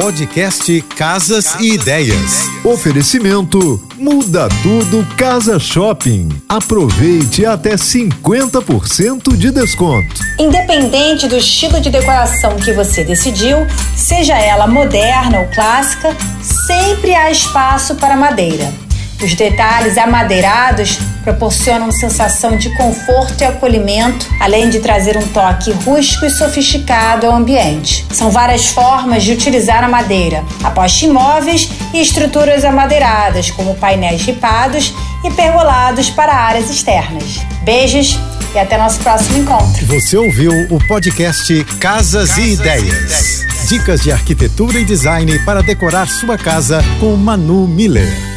Podcast Casas e Ideias. Oferecimento Muda Tudo Casa Shopping. Aproveite até 50% de desconto. Independente do estilo de decoração que você decidiu, seja ela moderna ou clássica, sempre há espaço para madeira. Os detalhes amadeirados proporcionam sensação de conforto e acolhimento, além de trazer um toque rústico e sofisticado ao ambiente. São várias formas de utilizar a madeira: aposte em móveis e estruturas amadeiradas, como painéis ripados e pergolados para áreas externas. Beijos e até nosso próximo encontro. Você ouviu o podcast Casas, Casas e, ideias. e Ideias. Dicas de arquitetura e design para decorar sua casa com Manu Miller.